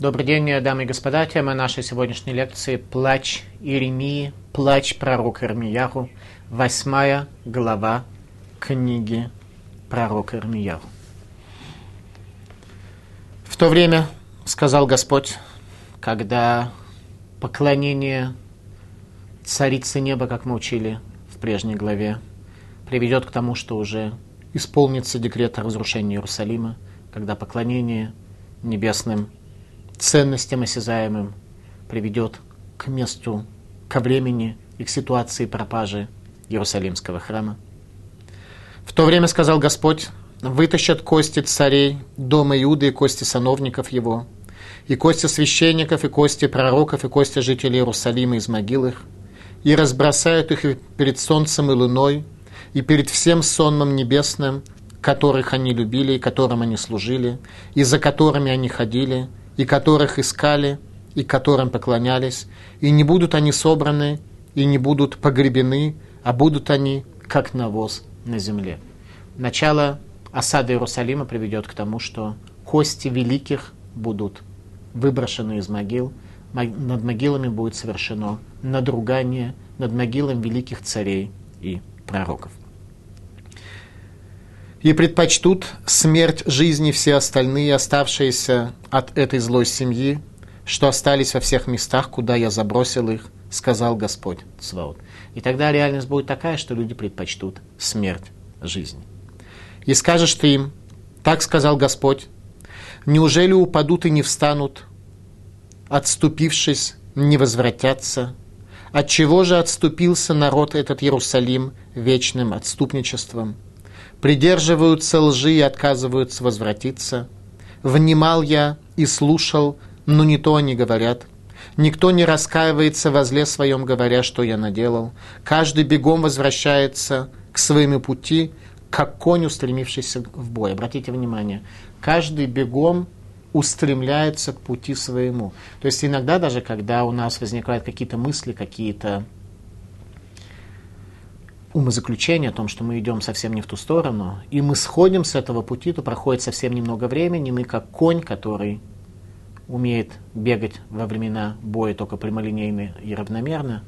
Добрый день, дамы и господа. Тема нашей сегодняшней лекции – «Плач Иеремии», «Плач пророка Ирмияху», восьмая глава книги пророка Ирмияху. В то время, сказал Господь, когда поклонение царицы неба, как мы учили в прежней главе, приведет к тому, что уже исполнится декрет о разрушении Иерусалима, когда поклонение небесным ценностям осязаемым приведет к месту, ко времени и к ситуации пропажи Иерусалимского храма. В то время сказал Господь, вытащат кости царей дома Иуды и кости сановников его, и кости священников, и кости пророков, и кости жителей Иерусалима из могил их, и разбросают их перед солнцем и луной, и перед всем сонмом небесным, которых они любили и которым они служили, и за которыми они ходили, и которых искали, и которым поклонялись, и не будут они собраны, и не будут погребены, а будут они, как навоз на земле. Начало осады Иерусалима приведет к тому, что кости великих будут выброшены из могил, над могилами будет совершено надругание над могилами великих царей и пророков и предпочтут смерть жизни все остальные, оставшиеся от этой злой семьи, что остались во всех местах, куда я забросил их, сказал Господь Цваот. И тогда реальность будет такая, что люди предпочтут смерть жизни. И скажешь ты им, так сказал Господь, неужели упадут и не встанут, отступившись, не возвратятся? От чего же отступился народ этот Иерусалим вечным отступничеством? Придерживаются лжи и отказываются возвратиться. Внимал я и слушал, но не то они говорят. Никто не раскаивается во зле своем, говоря, что я наделал. Каждый бегом возвращается к своему пути, как конь, устремившийся в бой. Обратите внимание, каждый бегом устремляется к пути своему. То есть иногда даже, когда у нас возникают какие-то мысли, какие-то умозаключение о том, что мы идем совсем не в ту сторону, и мы сходим с этого пути, то проходит совсем немного времени, мы как конь, который умеет бегать во времена боя только прямолинейно и равномерно,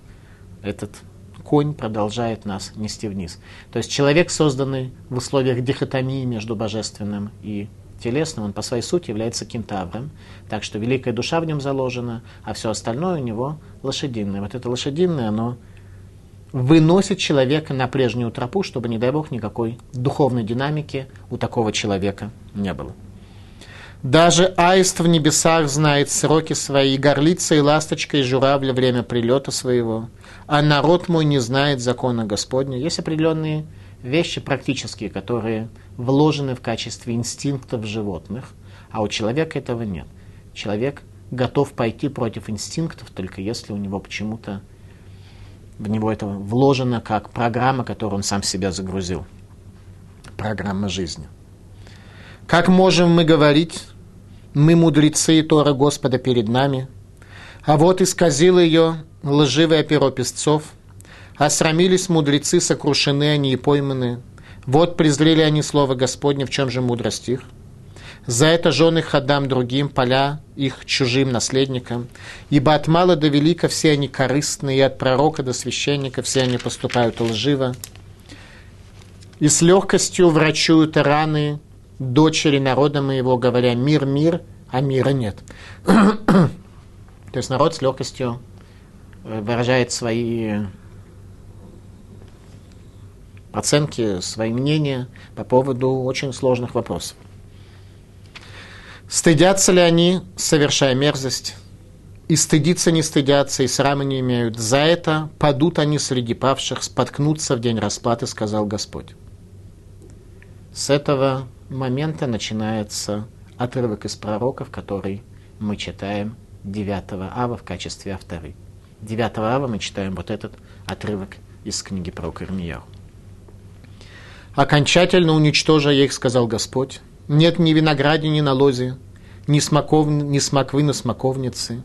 этот конь продолжает нас нести вниз. То есть человек, созданный в условиях дихотомии между божественным и телесным, он по своей сути является кентавром, так что великая душа в нем заложена, а все остальное у него лошадиное. Вот это лошадиное, оно выносит человека на прежнюю тропу, чтобы, не дай бог, никакой духовной динамики у такого человека не было. Даже аист в небесах знает сроки свои, горлица и ласточка и журавля время прилета своего, а народ мой не знает закона Господня. Есть определенные вещи практические, которые вложены в качестве инстинктов животных, а у человека этого нет. Человек готов пойти против инстинктов, только если у него почему-то в него это вложено как программа, которую он сам себя загрузил. Программа жизни. Как можем мы говорить, мы мудрецы и Тора Господа перед нами, а вот исказило ее лживое перо песцов, осрамились мудрецы, сокрушены они и пойманы, вот презрели они слово Господне, в чем же мудрость их – за это жены ходам другим, поля их чужим наследникам. Ибо от мала до велика все они корыстные, и от пророка до священника все они поступают лживо. И с легкостью врачуют раны дочери народа моего, говоря «мир, мир», а мира нет. То есть народ с легкостью э, выражает свои оценки, свои мнения по поводу очень сложных вопросов. Стыдятся ли они, совершая мерзость? И стыдиться не стыдятся, и срама не имеют. За это падут они среди павших, споткнутся в день расплаты, сказал Господь. С этого момента начинается отрывок из пророков, который мы читаем 9 ава в качестве авторы. 9 ава мы читаем вот этот отрывок из книги про Ирмияу. «Окончательно уничтожа их, сказал Господь, нет ни винограде, ни на лозе, ни, смоков, ни смоквы на смоковнице,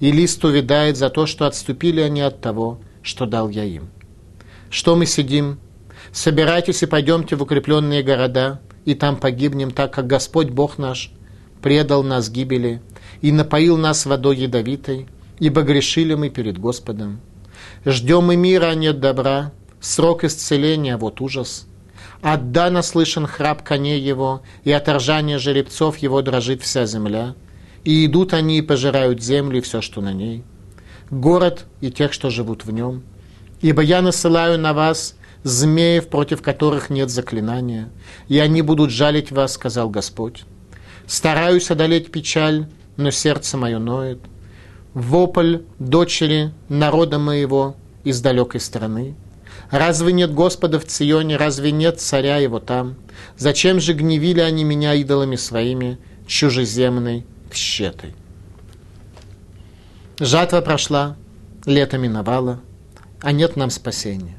и лист увядает за то, что отступили они от того, что дал я им. Что мы сидим? Собирайтесь и пойдемте в укрепленные города, и там погибнем, так как Господь Бог наш предал нас гибели, и напоил нас водой ядовитой, ибо грешили мы перед Господом. Ждем мы мира, а нет добра, срок исцеления, вот ужас. От Дана слышен храп коней его, и от ржания жеребцов его дрожит вся земля. И идут они и пожирают землю и все, что на ней. Город и тех, что живут в нем. Ибо я насылаю на вас змеев, против которых нет заклинания, и они будут жалить вас, сказал Господь. Стараюсь одолеть печаль, но сердце мое ноет. Вопль дочери народа моего из далекой страны. Разве нет Господа в Ционе, разве нет царя его там? Зачем же гневили они меня идолами своими, чужеземной тщетой? Жатва прошла, лето миновало, а нет нам спасения.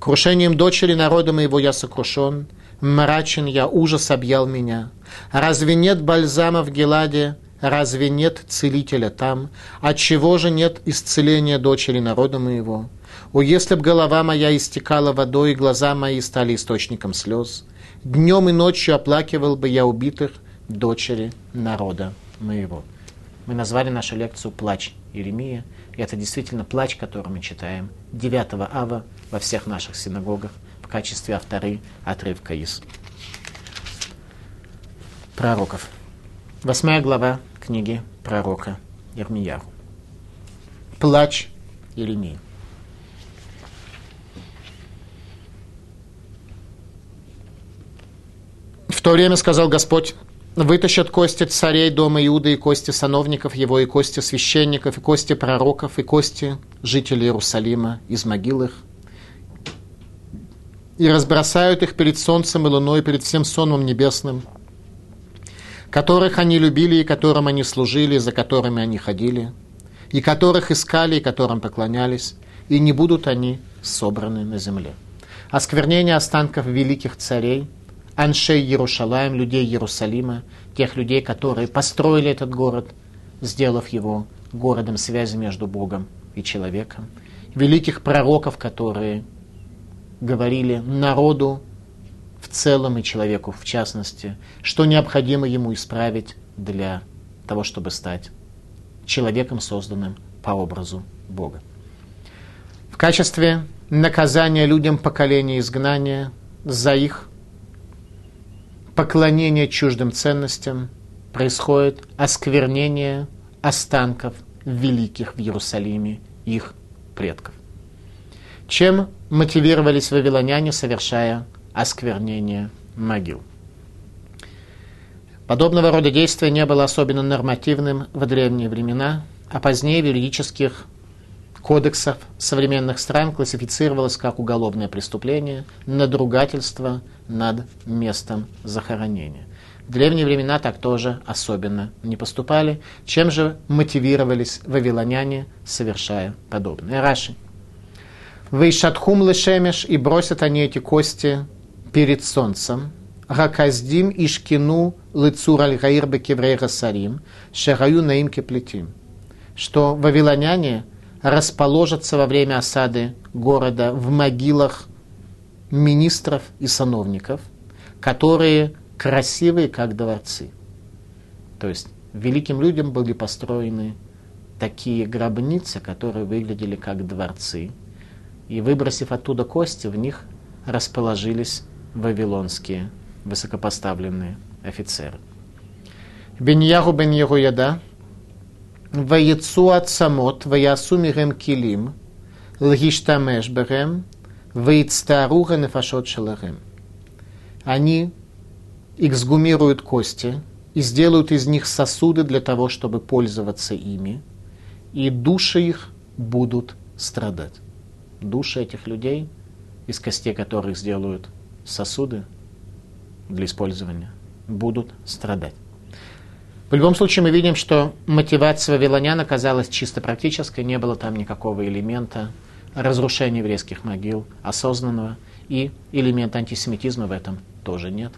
Крушением дочери народа моего я сокрушен, мрачен я, ужас объял меня. Разве нет бальзама в Геладе, разве нет целителя там? Отчего же нет исцеления дочери народа моего? О, если б голова моя истекала водой, и глаза мои стали источником слез, днем и ночью оплакивал бы я убитых дочери народа моего. Мы назвали нашу лекцию «Плач Иеремия». И это действительно плач, который мы читаем 9 ава во всех наших синагогах в качестве авторы отрывка из пророков. Восьмая глава книги пророка Ермияру. Плач Иеремии. То время сказал Господь, вытащат кости царей дома Иуды и кости сановников его, и кости священников, и кости пророков, и кости жителей Иерусалима из могил их, и разбросают их перед солнцем и луной, перед всем сонмом небесным, которых они любили и которым они служили, за которыми они ходили, и которых искали и которым поклонялись, и не будут они собраны на земле. Осквернение останков великих царей, аншей Иерушалаем, людей Иерусалима, тех людей, которые построили этот город, сделав его городом связи между Богом и человеком, великих пророков, которые говорили народу в целом и человеку в частности, что необходимо ему исправить для того, чтобы стать человеком, созданным по образу Бога. В качестве наказания людям поколения изгнания за их поклонение чуждым ценностям происходит осквернение останков великих в Иерусалиме их предков. Чем мотивировались вавилоняне, совершая осквернение могил? Подобного рода действия не было особенно нормативным в древние времена, а позднее в юридических кодексах современных стран классифицировалось как уголовное преступление, надругательство над местом захоронения. В древние времена так тоже особенно не поступали. Чем же мотивировались вавилоняне, совершая подобное? Раши. Вейшатхум лешемеш, и бросят они эти кости перед солнцем. Раказдим ишкину лицур аль-гаир бекеврейра сарим, шераю наим кеплетим. Что вавилоняне расположатся во время осады города в могилах министров и сановников, которые красивые, как дворцы. То есть великим людям были построены такие гробницы, которые выглядели как дворцы – и, выбросив оттуда кости, в них расположились вавилонские высокопоставленные офицеры. Беньяху бен Яда, Ваяцу от самот, Ваясу мирем килим, Лгиштамеш берем, Ваицтаруха нефашот шеларем. Они эксгумируют кости и сделают из них сосуды для того, чтобы пользоваться ими, и души их будут страдать души этих людей, из костей которых сделают сосуды для использования, будут страдать. В любом случае мы видим, что мотивация вавилонян оказалась чисто практической, не было там никакого элемента разрушения еврейских могил осознанного, и элемента антисемитизма в этом тоже нет.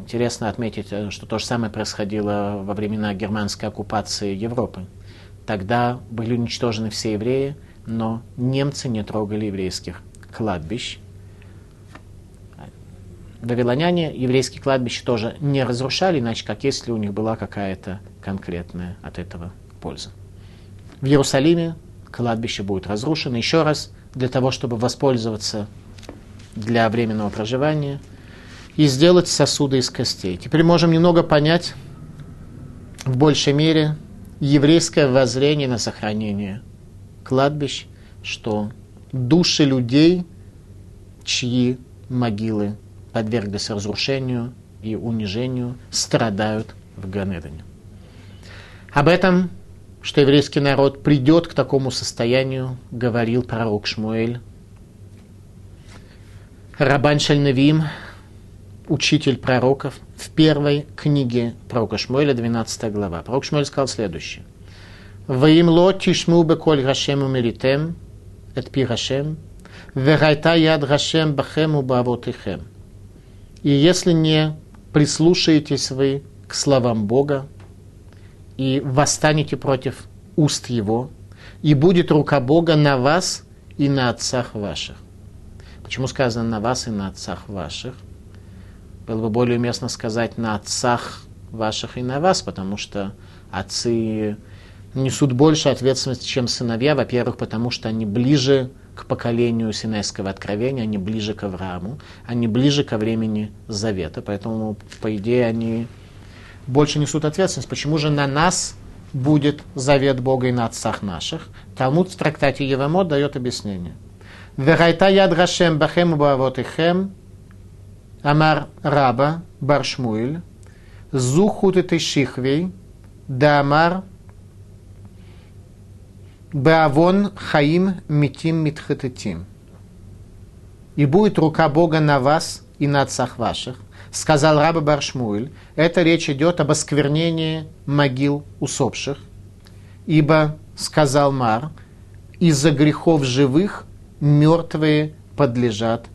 Интересно отметить, что то же самое происходило во времена германской оккупации Европы. Тогда были уничтожены все евреи, но немцы не трогали еврейских кладбищ. Вавилоняне еврейские кладбища тоже не разрушали, иначе как если у них была какая-то конкретная от этого польза. В Иерусалиме кладбище будет разрушено еще раз для того, чтобы воспользоваться для временного проживания и сделать сосуды из костей. Теперь можем немного понять в большей мере еврейское воззрение на сохранение кладбищ, что души людей, чьи могилы подверглись разрушению и унижению, страдают в Ганедане. Об этом, что еврейский народ придет к такому состоянию, говорил пророк Шмуэль. Рабан Шальнавим, учитель пророков, в первой книге пророка Шмуэля, 12 глава. Пророк Шмуэль сказал следующее. «Ваим ло тишму беколь Гашем умеритем, эт пи Гашем, вегайта яд Гашем бахем убавотихем». И если не прислушаетесь вы к словам Бога и восстанете против уст Его, и будет рука Бога на вас и на отцах ваших. Почему сказано на вас и на отцах ваших? Было бы более уместно сказать на отцах ваших и на вас, потому что отцы несут больше ответственности, чем сыновья. Во-первых, потому что они ближе к поколению Синайского откровения, они ближе к Аврааму, они ближе ко времени Завета, поэтому, по идее, они больше несут ответственность. Почему же на нас будет завет Бога и на отцах наших? Талмуд в трактате Евамот дает объяснение. Верайта яд Рашем бахем бавотихем Амар Раба Баршмуэль Зухут и Шихвей Да Амар Беавон Хаим Митим Митхатетим. И будет рука Бога на вас и на отцах ваших, сказал раба Баршмуэль. Это речь идет об осквернении могил усопших. Ибо, сказал Мар, из-за грехов живых мертвые подлежат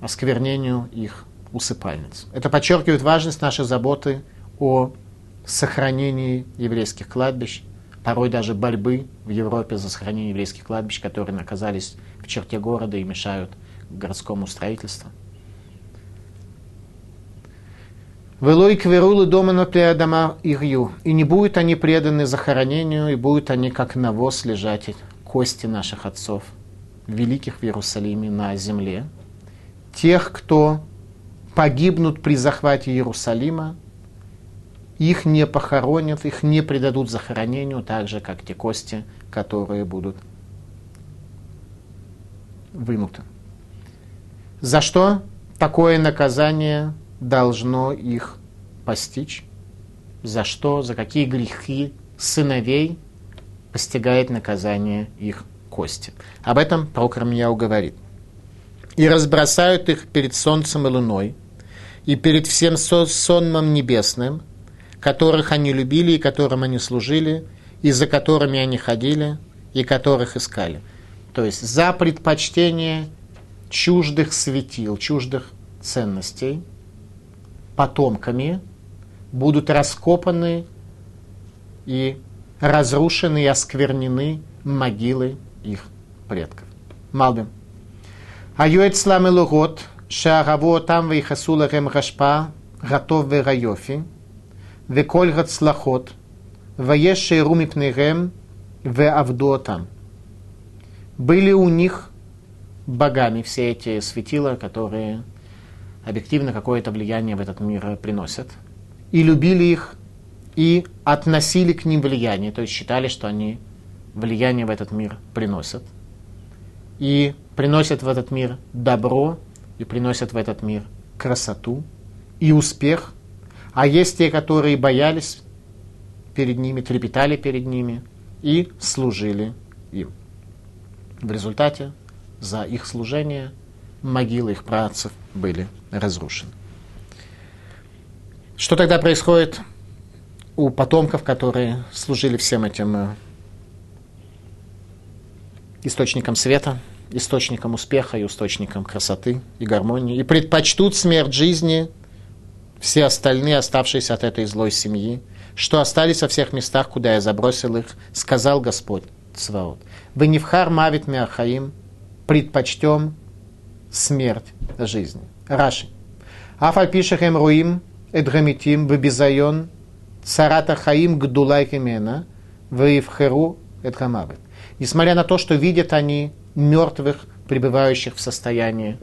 осквернению их усыпальниц. Это подчеркивает важность нашей заботы о сохранении еврейских кладбищ, порой даже борьбы в Европе за сохранение еврейских кладбищ, которые оказались в черте города и мешают городскому строительству. Велой кверулы дома на дома ирью. И не будут они преданы захоронению, и будут они как навоз лежать, кости наших отцов, великих в Иерусалиме на земле. Тех, кто погибнут при захвате Иерусалима, их не похоронят, их не предадут захоронению, так же, как те кости, которые будут вынуты. За что такое наказание должно их постичь? За что, за какие грехи сыновей постигает наказание их кости? Об этом пророк Рамьяу говорит. «И разбросают их перед солнцем и луной, и перед всем сонмом небесным, которых они любили и которым они служили, и за которыми они ходили, и которых искали. То есть за предпочтение чуждых светил, чуждых ценностей потомками будут раскопаны и разрушены и осквернены могилы их предков. Малбим. Аюэт слам элугот, шаагаво там вейхасула рем гашпа, готов верайофи, веколь гацлахот, ваеш шейру мипнегем, веавдотам. Были у них богами все эти светила, которые объективно какое-то влияние в этот мир приносят. И любили их, и относили к ним влияние, то есть считали, что они влияние в этот мир приносят. И приносят в этот мир добро, и приносят в этот мир красоту и успех, а есть те, которые боялись перед ними, трепетали перед ними и служили им. В результате за их служение могилы их працев были разрушены. Что тогда происходит у потомков, которые служили всем этим э, источником света, источником успеха и источником красоты и гармонии, и предпочтут смерть жизни – все остальные, оставшиеся от этой злой семьи, что остались во всех местах, куда я забросил их, сказал Господь Цваот. Вы не в хар мавит миахаим, предпочтем смерть жизни. Раши. Афаль пишехем руим, эдгамитим вебизайон царата хаим гдулай химена вейвхеру эдгамавет. Несмотря на то, что видят они мертвых, пребывающих в состоянии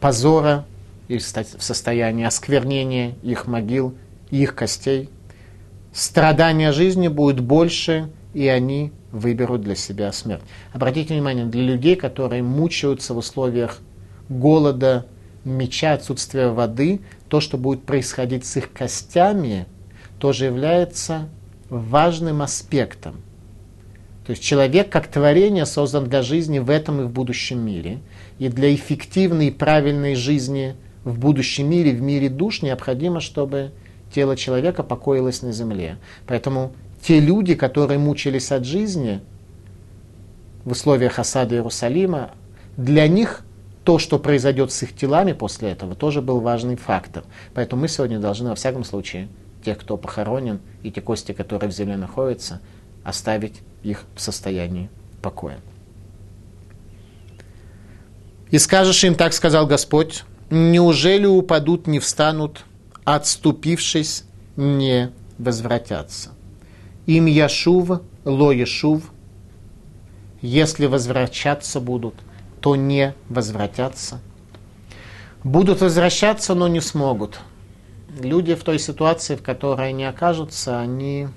позора и в состоянии осквернения их могил их костей, страдания жизни будет больше, и они выберут для себя смерть. Обратите внимание, для людей, которые мучаются в условиях голода, меча, отсутствия воды, то, что будет происходить с их костями, тоже является важным аспектом. То есть человек как творение создан для жизни в этом и в будущем мире. И для эффективной и правильной жизни в будущем мире, в мире душ, необходимо, чтобы тело человека покоилось на земле. Поэтому те люди, которые мучились от жизни в условиях осады Иерусалима, для них то, что произойдет с их телами после этого, тоже был важный фактор. Поэтому мы сегодня должны, во всяком случае, тех, кто похоронен, и те кости, которые в земле находятся, оставить их в состоянии покоя. И скажешь им, так сказал Господь, неужели упадут, не встанут, отступившись, не возвратятся. Им Яшув, Ло Яшув, если возвращаться будут, то не возвратятся. Будут возвращаться, но не смогут. Люди в той ситуации, в которой они окажутся, они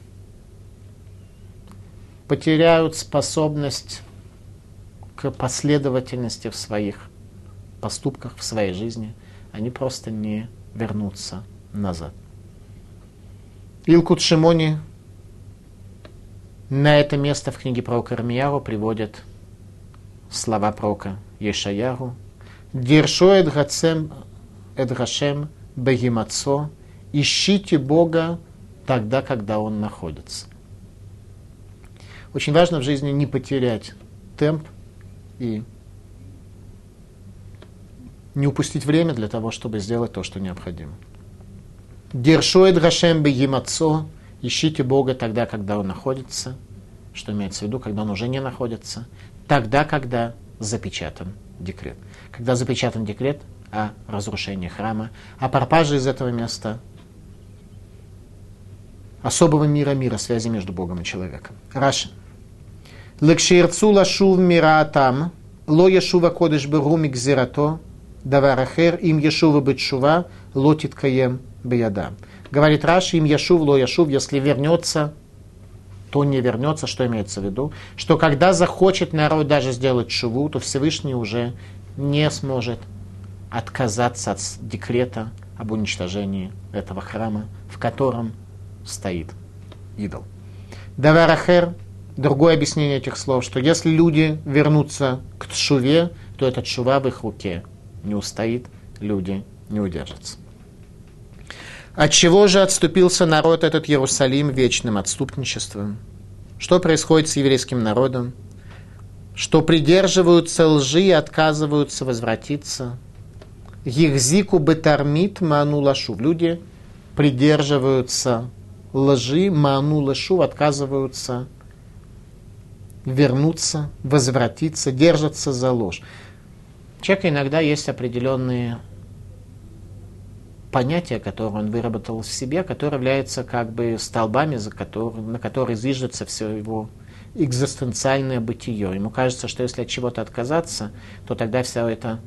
потеряют способность к последовательности в своих поступках, в своей жизни. Они просто не вернутся назад. Илкут Шимони на это место в книге про Кармияру приводят слова пророка Ешаяру. Дершо эдгацем эдгашем бегимацо. Ищите Бога тогда, когда Он находится. Очень важно в жизни не потерять темп и не упустить время для того, чтобы сделать то, что необходимо. Дершоид Гашем Бегимацо. Ищите Бога тогда, когда Он находится. Что имеется в виду, когда Он уже не находится. Тогда, когда запечатан декрет. Когда запечатан декрет о разрушении храма, о пропаже из этого места особого мира мира, связи между Богом и человеком. Раши. Лекширцу лашув мираатам, ло яшува кодыш беру даварахер им яшува бетшува, лотит каем бияда. Говорит Раши, им яшув, ло яшув, если вернется, то не вернется, что имеется в виду? Что когда захочет народ даже сделать шуву, то Всевышний уже не сможет отказаться от декрета об уничтожении этого храма, в котором стоит идол. Даварахер другое объяснение этих слов, что если люди вернутся к тшуве, то этот шува в их руке не устоит, люди не удержатся. От чего же отступился народ этот Иерусалим вечным отступничеством? Что происходит с еврейским народом? Что придерживаются лжи и отказываются возвратиться? Ехзику бетармит ману лашу. Люди придерживаются лжи, ману лашу, отказываются вернуться, возвратиться, держатся за ложь. Человека иногда есть определенные понятия, которые он выработал в себе, которые являются как бы столбами, за который, на которые зиждется все его экзистенциальное бытие. Ему кажется, что если от чего-то отказаться, то тогда все это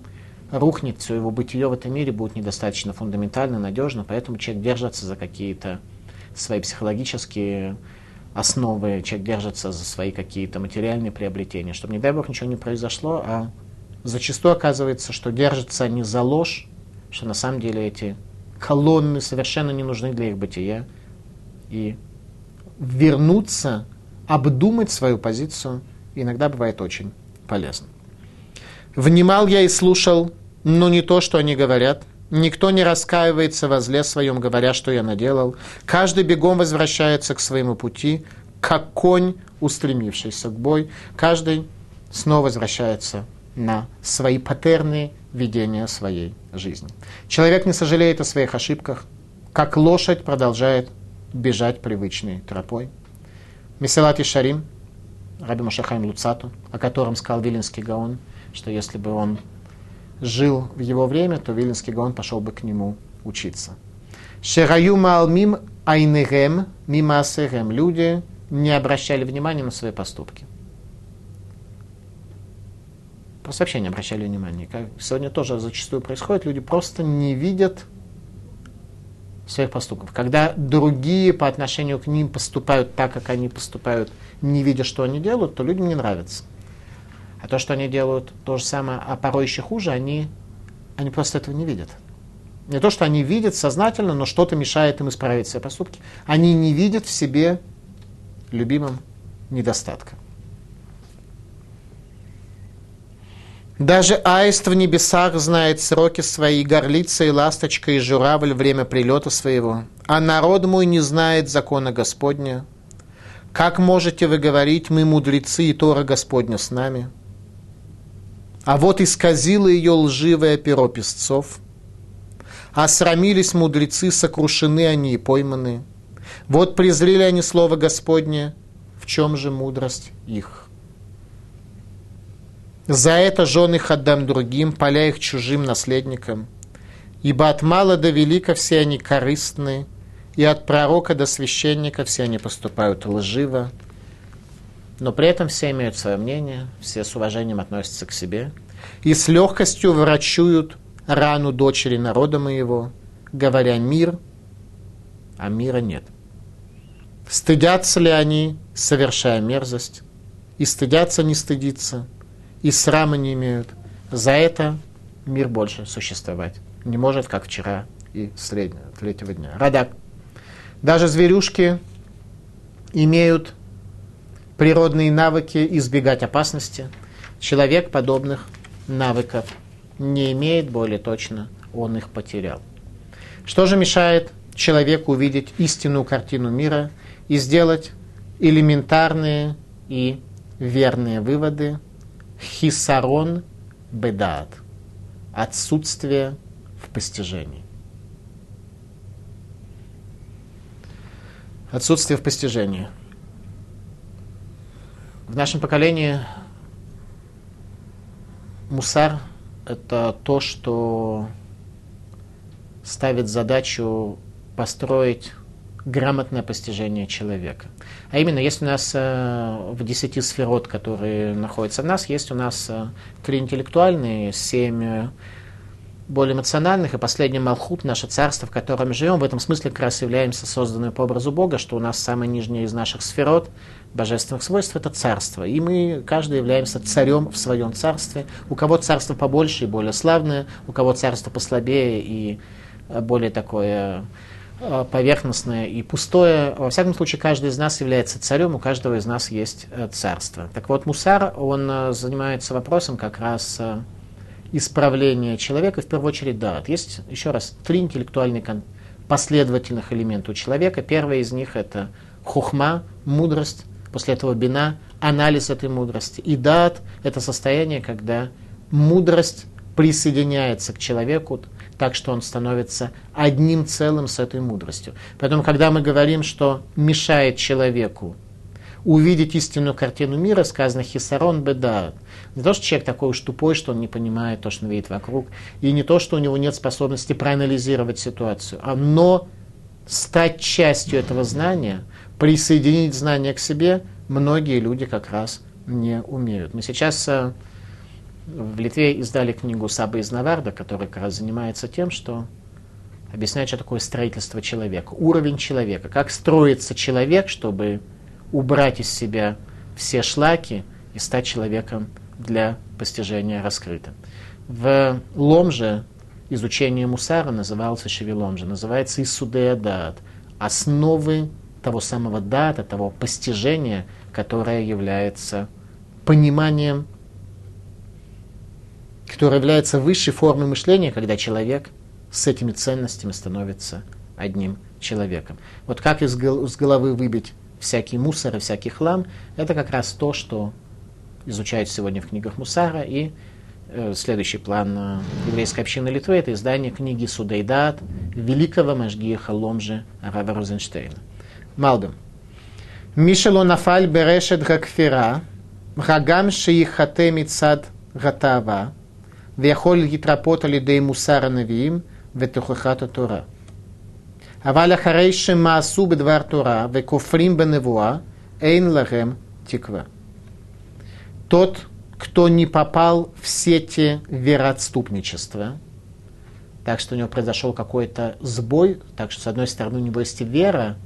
рухнет, все его бытие в этом мире будет недостаточно фундаментально, надежно, поэтому человек держится за какие-то свои психологические основы, человек держится за свои какие-то материальные приобретения, чтобы, не дай бог, ничего не произошло, а зачастую оказывается, что держатся они за ложь, что на самом деле эти колонны совершенно не нужны для их бытия, и вернуться, обдумать свою позицию иногда бывает очень полезно. Внимал я и слушал, но не то, что они говорят. Никто не раскаивается во зле своем, говоря, что я наделал. Каждый бегом возвращается к своему пути, как конь, устремившийся к бой. Каждый снова возвращается на свои патерны ведения своей жизни. Человек не сожалеет о своих ошибках, как лошадь продолжает бежать привычной тропой. Меселат Шарим, Раби Машахайм Луцату, о котором сказал Вилинский Гаон, что если бы он жил в его время, то Вилинский Гаон пошел бы к нему учиться. Шераю малмим айнегем мимасегем. Люди не обращали внимания на свои поступки. Просто вообще не обращали внимания. Как сегодня тоже зачастую происходит, люди просто не видят своих поступков. Когда другие по отношению к ним поступают так, как они поступают, не видя, что они делают, то людям не нравится. А то, что они делают то же самое, а порой еще хуже, они, они просто этого не видят. Не то, что они видят сознательно, но что-то мешает им исправить свои поступки. Они не видят в себе любимым недостатка. Даже аист в небесах знает сроки свои, горлица и ласточка, и журавль время прилета своего. А народ мой не знает закона Господня. Как можете вы говорить, мы мудрецы, и Тора Господня с нами? А вот исказило ее лживое перо песцов. А срамились мудрецы, сокрушены они и пойманы. Вот презрели они слово Господне, в чем же мудрость их? За это жены их отдам другим, поля их чужим наследникам. Ибо от мала до велика все они корыстны, и от пророка до священника все они поступают лживо. Но при этом все имеют свое мнение, все с уважением относятся к себе, и с легкостью врачуют рану дочери народа моего, говоря мир, а мира нет. Стыдятся ли они, совершая мерзость, и стыдятся не стыдиться – и срама не имеют. За это мир больше существовать не может, как вчера и среднего, третьего дня. Радак. Даже зверюшки имеют природные навыки избегать опасности. Человек подобных навыков не имеет, более точно, он их потерял. Что же мешает человеку увидеть истинную картину мира и сделать элементарные и верные выводы хисарон бедат, отсутствие в постижении. Отсутствие в постижении. В нашем поколении мусар – это то, что ставит задачу построить грамотное постижение человека. А именно, есть у нас э, в десяти сферот, которые находятся в нас, есть у нас э, три интеллектуальные, семь э, более эмоциональных, и последний Малхут, наше царство, в котором мы живем, в этом смысле как раз являемся созданными по образу Бога, что у нас самое нижнее из наших сферот, божественных свойств, это царство. И мы, каждый являемся царем в своем царстве. У кого царство побольше и более славное, у кого царство послабее и более такое Э, поверхностное и пустое. Во всяком случае, каждый из нас является царем, у каждого из нас есть э, царство. Так вот, Мусар, он э, занимается вопросом как раз исправления человека, в первую очередь, да. Есть, еще раз, три интеллектуальных последовательных элемента у человека. Первый из них это хухма, мудрость, после этого бина, анализ этой мудрости. И дат – это состояние, когда мудрость присоединяется к человеку, так что он становится одним целым с этой мудростью. Поэтому, когда мы говорим, что мешает человеку увидеть истинную картину мира, сказано хисарон беда. Не то, что человек такой уж тупой, что он не понимает то, что он видит вокруг, и не то, что у него нет способности проанализировать ситуацию, а но стать частью этого знания, присоединить знание к себе, многие люди как раз не умеют. Мы сейчас э, в Литве издали книгу Саба из Наварда, которая как раз занимается тем, что объясняет, что такое строительство человека, уровень человека, как строится человек, чтобы убрать из себя все шлаки и стать человеком для постижения раскрытым. В Ломже изучение Мусара назывался Шевеломже, называется Исудея Дат, основы того самого дата, того постижения, которое является пониманием которая является высшей формой мышления, когда человек с этими ценностями становится одним человеком. Вот как из, головы выбить всякий мусор и всякий хлам, это как раз то, что изучают сегодня в книгах Мусара. И э, следующий план э, еврейской общины Литвы – это издание книги Судейдат великого Машгиха Ломжи Рава Розенштейна. Малбим. Мишело нафаль берешет гакфира, гагам шиихате мицад гатава, ויכול להתרפות על ידי מוסר הנביאים ותוכחת התורה. Аваля харейши маасу бедвар тура, векофрим беневуа, эйн лагем тиква. Тот, кто не попал в сети вероотступничества, так что у него произошел какой-то сбой, так что, с одной стороны, у него есть вера,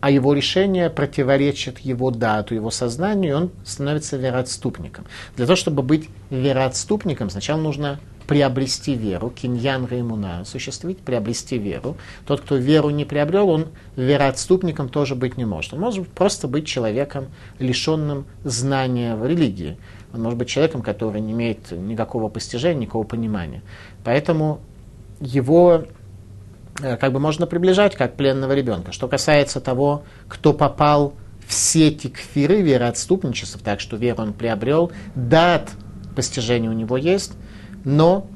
а его решение противоречит его дату, его сознанию, и он становится вероотступником. Для того, чтобы быть вероотступником, сначала нужно приобрести веру, киньян реймуна, осуществить, приобрести веру. Тот, кто веру не приобрел, он вероотступником тоже быть не может. Он может просто быть человеком, лишенным знания в религии. Он может быть человеком, который не имеет никакого постижения, никакого понимания. Поэтому его как бы можно приближать как пленного ребенка. Что касается того, кто попал в сети кфиры, вероотступничества, так что веру он приобрел, дат постижения у него есть, но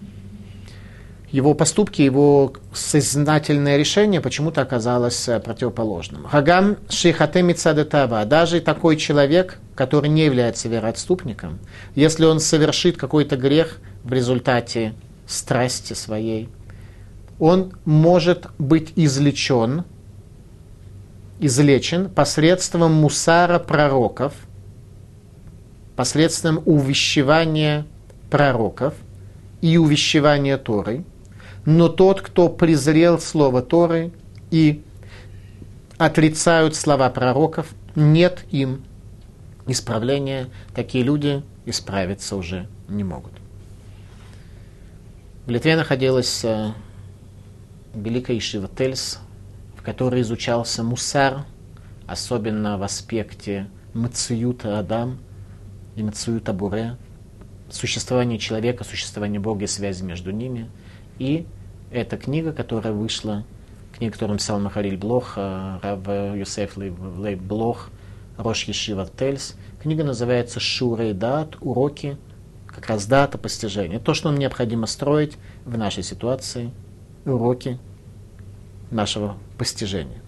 его поступки, его сознательное решение почему-то оказалось э, противоположным. Хагам шихатеми цадетава. Даже такой человек, который не является вероотступником, если он совершит какой-то грех в результате страсти своей, он может быть излечен, излечен посредством мусара пророков, посредством увещевания пророков и увещевания Торы. Но тот, кто презрел слово Торы и отрицают слова пророков, нет им исправления. Такие люди исправиться уже не могут. В Литве находилась э, Великая Ишива Тельс, в которой изучался мусар, особенно в аспекте Мациюта Адам и Мациюта Буре, существование человека, существование Бога и связи между ними. И эта книга, которая вышла, книга, которую написал Махариль Блох, э, Рав Юсеф Лейб Блох, Рош Ешива Тельс. Книга называется Шура и Дат, уроки, как раз дата постижения. То, что нам необходимо строить в нашей ситуации – уроки нашего постижения.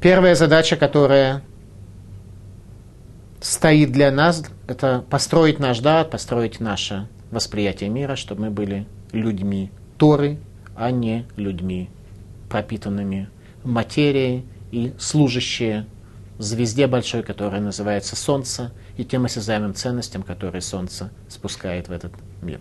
Первая задача, которая стоит для нас, это построить наш дат, построить наше восприятие мира, чтобы мы были людьми Торы, а не людьми, пропитанными материей и служащие звезде большой, которая называется Солнце, и тем осязаемым ценностям, которые Солнце спускает в этот мир.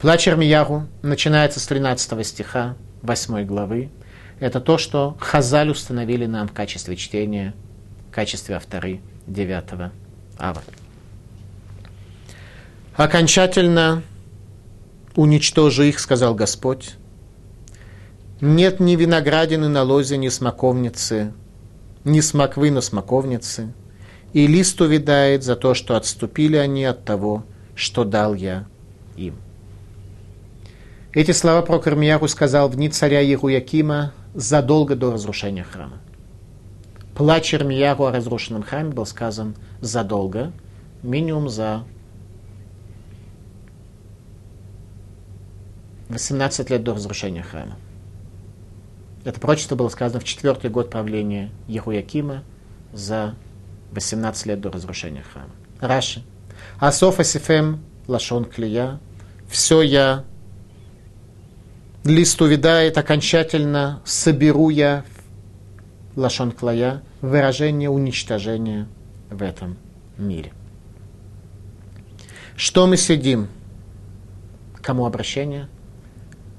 Плач Армияру начинается с 13 стиха 8 главы. Это то, что Хазаль установили нам в качестве чтения, в качестве авторы 9 ава. Окончательно уничтожу их, сказал Господь. Нет ни виноградины на лозе, ни смоковницы, ни смоквы на смоковнице, и лист увядает за то, что отступили они от того, что дал я им. Эти слова про Кармияху сказал в дни царя Егуякима задолго до разрушения храма. Плач Ирмияху о разрушенном храме был сказан задолго, минимум за 18 лет до разрушения храма. Это пророчество было сказано в четвертый год правления Ехуякима за 18 лет до разрушения храма. Раши. Асоф Асифем Лашон Клия. Все я лист увядает окончательно, соберу я лашон клая, выражение уничтожения в этом мире. Что мы сидим? Кому обращение?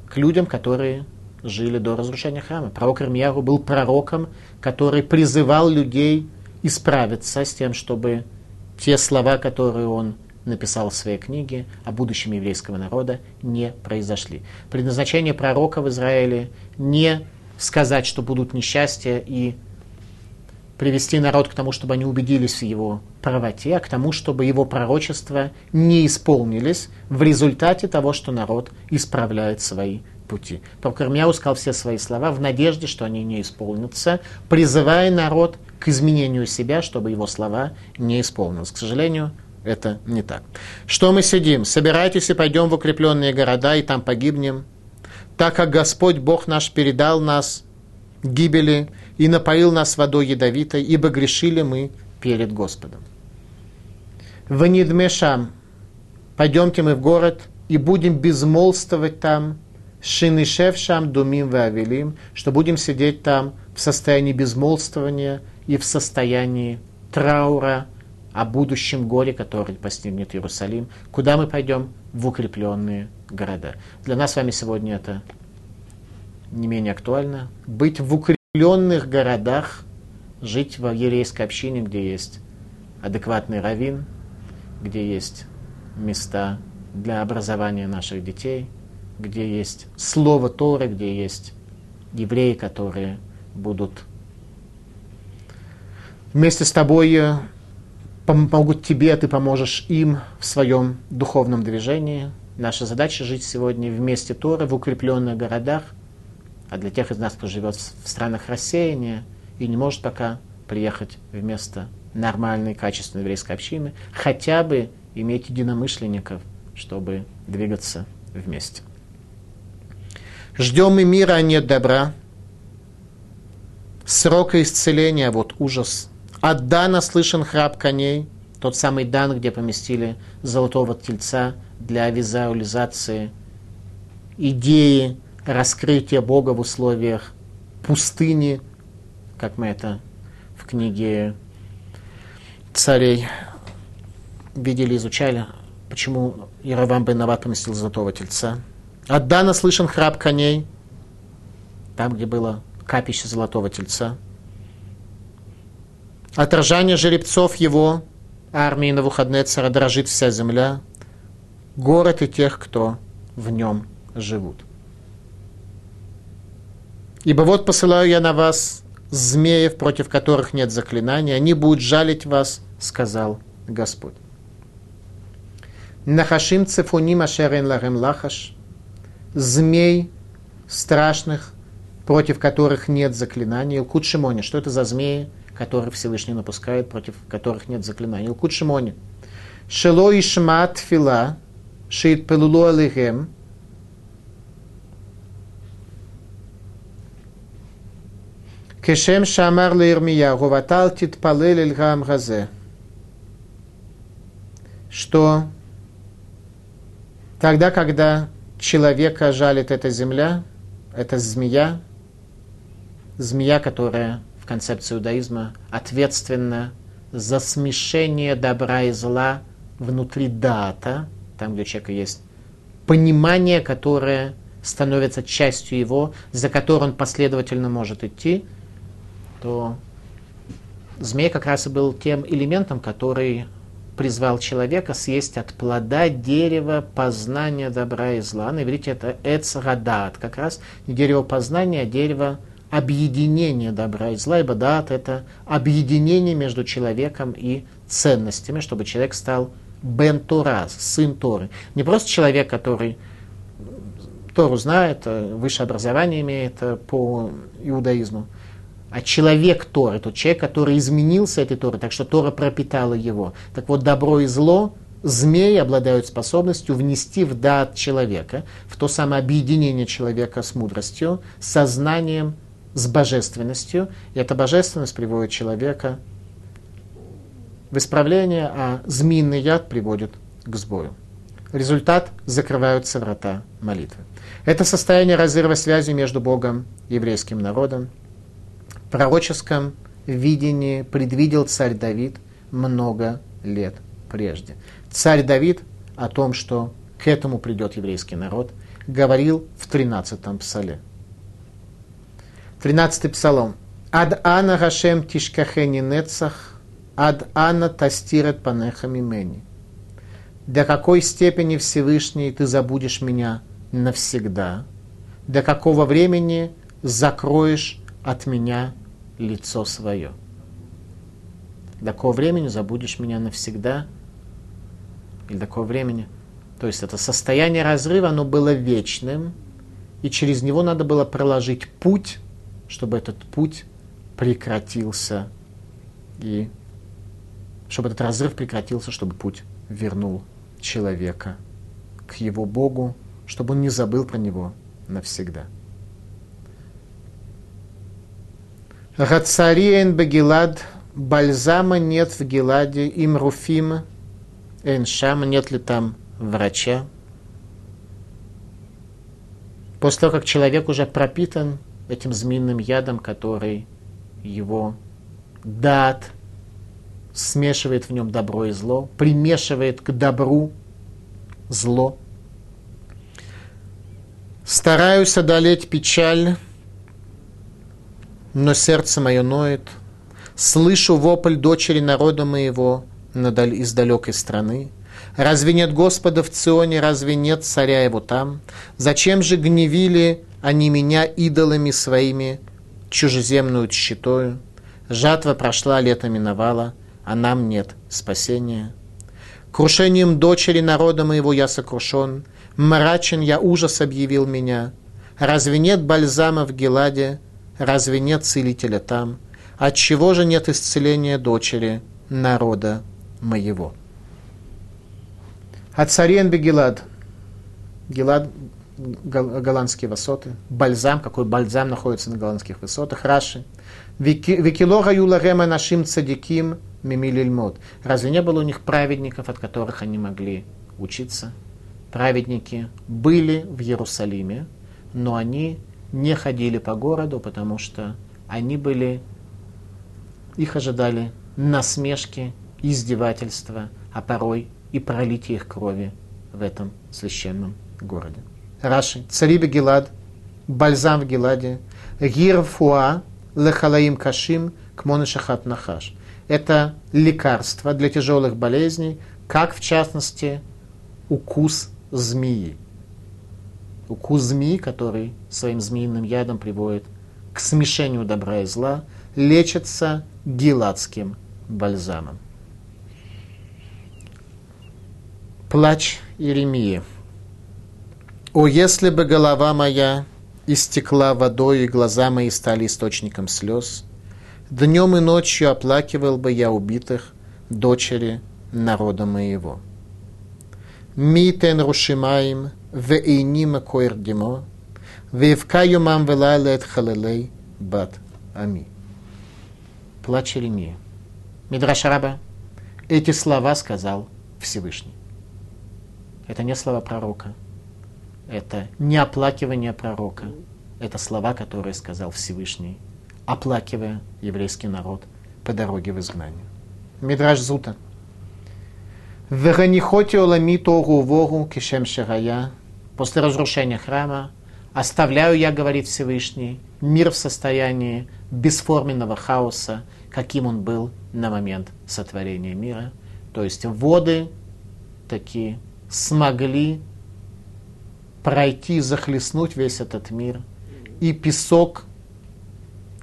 К людям, которые жили до разрушения храма. Пророк Ирмияру был пророком, который призывал людей исправиться с тем, чтобы те слова, которые он написал в своей книге о будущем еврейского народа, не произошли. Предназначение пророка в Израиле не сказать, что будут несчастья и привести народ к тому, чтобы они убедились в его правоте, а к тому, чтобы его пророчества не исполнились в результате того, что народ исправляет свои пути. Пророк Ирмияу сказал все свои слова в надежде, что они не исполнятся, призывая народ к изменению себя, чтобы его слова не исполнились. К сожалению, это не так. Что мы сидим? Собирайтесь и пойдем в укрепленные города, и там погибнем. Так как Господь Бог наш передал нас гибели и напоил нас водой ядовитой, ибо грешили мы перед Господом. В Нидмешам пойдемте мы в город и будем безмолвствовать там Шинишев шам думим вавилим, что будем сидеть там в состоянии безмолвствования и в состоянии траура о будущем горе, который постигнет Иерусалим. Куда мы пойдем? В укрепленные города. Для нас с вами сегодня это не менее актуально. Быть в укрепленных городах, жить в еврейской общине, где есть адекватный раввин, где есть места для образования наших детей, где есть слово Торы, где есть евреи, которые будут вместе с тобой э, помогут тебе, ты поможешь им в своем духовном движении. Наша задача жить сегодня вместе Торы в укрепленных городах, а для тех из нас, кто живет в странах рассеяния и не может пока приехать вместо нормальной, качественной еврейской общины, хотя бы иметь единомышленников, чтобы двигаться вместе. Ждем и мира, а нет добра. Срока исцеления, вот ужас. От Дана слышен храп коней, тот самый Дан, где поместили золотого тельца для визуализации идеи раскрытия Бога в условиях пустыни, как мы это в книге царей видели, изучали, почему Яровам бен Нават поместил золотого тельца. От Дана слышен храп коней, там, где было капище золотого тельца. Отражание жеребцов его, армии на выходные цара дрожит вся земля, город и тех, кто в нем живут. Ибо вот посылаю я на вас змеев, против которых нет заклинания, они будут жалить вас, сказал Господь. Нахашим цефуним ашерен ларем лахаш, змей страшных, против которых нет заклинаний. Илкут Шимони, что это за змеи, которые Всевышний напускает, против которых нет заклинаний. Лкут Шимони. Шело и шмат фила, шит пелулу алихем. Кешем шамар лирмия, гуватал титпалел эльгам газе. Что тогда, когда человека жалит эта земля, эта змея, змея, которая концепции иудаизма ответственна за смешение добра и зла внутри дата, там, где у человека есть понимание, которое становится частью его, за которое он последовательно может идти – то змей как раз и был тем элементом, который призвал человека съесть от плода дерева познания добра и зла. На иврите это эцрадат, как раз не дерево познания, а дерево объединения добра и зла, ибо дат это объединение между человеком и ценностями, чтобы человек стал бен Турас, сын Торы. Не просто человек, который Тору знает, высшее образование имеет по иудаизму, а человек Торы, тот человек, который изменился этой Торой, так что Тора пропитала его. Так вот, добро и зло, змеи обладают способностью внести в дат человека, в то самое объединение человека с мудростью, сознанием, с божественностью. И эта божественность приводит человека в исправление, а змеиный яд приводит к сбою. Результат – закрываются врата молитвы. Это состояние разрыва связи между Богом и еврейским народом – пророческом видении предвидел царь Давид много лет прежде. Царь Давид о том, что к этому придет еврейский народ, говорил в 13-м псале. 13-й псалом. Ад ана гашем тишкахени нецах, ад ана тастирет панеха мимени. До какой степени Всевышний ты забудешь меня навсегда? До какого времени закроешь от меня лицо свое. До какого времени забудешь меня навсегда? Или до какого времени? То есть это состояние разрыва, оно было вечным, и через него надо было проложить путь, чтобы этот путь прекратился, и чтобы этот разрыв прекратился, чтобы путь вернул человека к его Богу, чтобы он не забыл про него навсегда. Гацариен Багилад, бальзама нет в Гиладе, им руфима, эншама, нет ли там врача? После того, как человек уже пропитан этим змеиным ядом, который его дат смешивает в нем добро и зло, примешивает к добру зло. Стараюсь одолеть печаль, но сердце мое ноет. Слышу вопль дочери народа моего из далекой страны. Разве нет Господа в Ционе, разве нет царя его там? Зачем же гневили они меня идолами своими, чужеземную щитою? Жатва прошла, лето миновало, а нам нет спасения. Крушением дочери народа моего я сокрушен, мрачен я ужас объявил меня. Разве нет бальзама в Геладе, разве нет целителя там? Отчего же нет исцеления дочери народа моего? От царен Гелад. Гелад голландские высоты. Бальзам, какой бальзам находится на голландских высотах. Раши. Викилора юларема нашим цадиким мимилильмот. Разве не было у них праведников, от которых они могли учиться? Праведники были в Иерусалиме, но они не ходили по городу, потому что они были, их ожидали насмешки, издевательства, а порой и пролитие их крови в этом священном городе. Раши, цариба Гелад, бальзам в Геладе, гирфуа лехалаим кашим кмоны шахат нахаш. Это лекарство для тяжелых болезней, как в частности укус змеи. Укус змеи, который своим змеиным ядом приводит к смешению добра и зла, лечится гиладским бальзамом. Плач Иеремии. «О, если бы голова моя истекла водой, и глаза мои стали источником слез, днем и ночью оплакивал бы я убитых, дочери народа моего. Митен рушимаим, вейнима коердимо, вевка юмам велайлет халелей бат ами. Плач Иеремия. Мидраш Раба эти слова сказал Всевышний. Это не слова пророка. Это не оплакивание пророка. Это слова, которые сказал Всевышний, оплакивая еврейский народ по дороге в изгнание. Мидраж Зута. Веранихоти олами тогу вогу кишем шарая. После разрушения храма оставляю я, говорит Всевышний, мир в состоянии бесформенного хаоса, каким он был на момент сотворения мира. То есть воды такие смогли пройти, захлестнуть весь этот мир. И песок,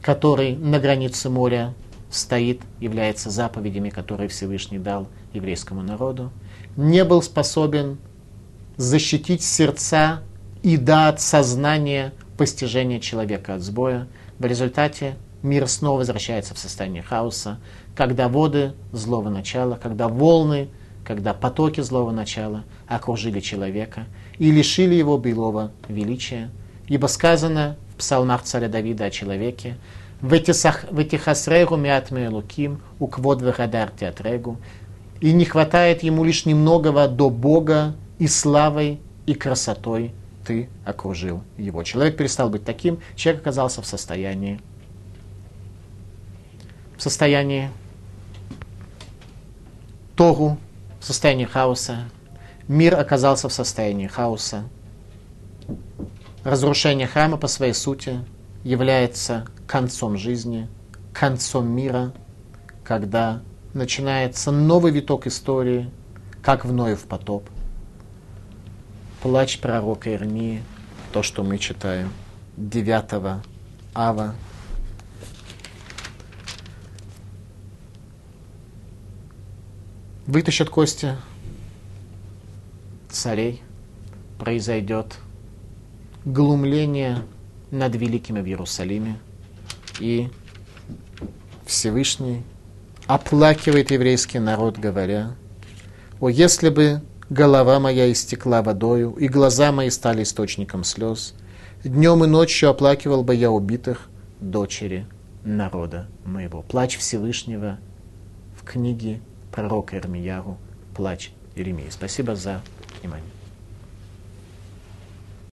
который на границе моря стоит, является заповедями, которые Всевышний дал еврейскому народу, не был способен защитить сердца и дать сознание постижения человека от сбоя. В результате мир снова возвращается в состояние хаоса, когда воды злого начала, когда волны когда потоки злого начала окружили человека и лишили его былого величия. Ибо сказано в псалмах царя Давида о человеке, «Ветихасрегу мятме луким, уквод вегадар театрегу», и не хватает ему лишь немногого до Бога и славой и красотой ты окружил его. Человек перестал быть таким, человек оказался в состоянии, в состоянии Тогу, в состоянии хаоса. Мир оказался в состоянии хаоса. Разрушение храма по своей сути является концом жизни, концом мира, когда начинается новый виток истории, как в Ноев потоп. Плач пророка Ирмии, то, что мы читаем 9 ава вытащат кости царей, произойдет глумление над великими в Иерусалиме, и Всевышний оплакивает еврейский народ, говоря, «О, если бы голова моя истекла водою, и глаза мои стали источником слез, днем и ночью оплакивал бы я убитых дочери народа моего». Плач Всевышнего в книге пророка Ирмияру «Плач Иеремии». Спасибо за внимание.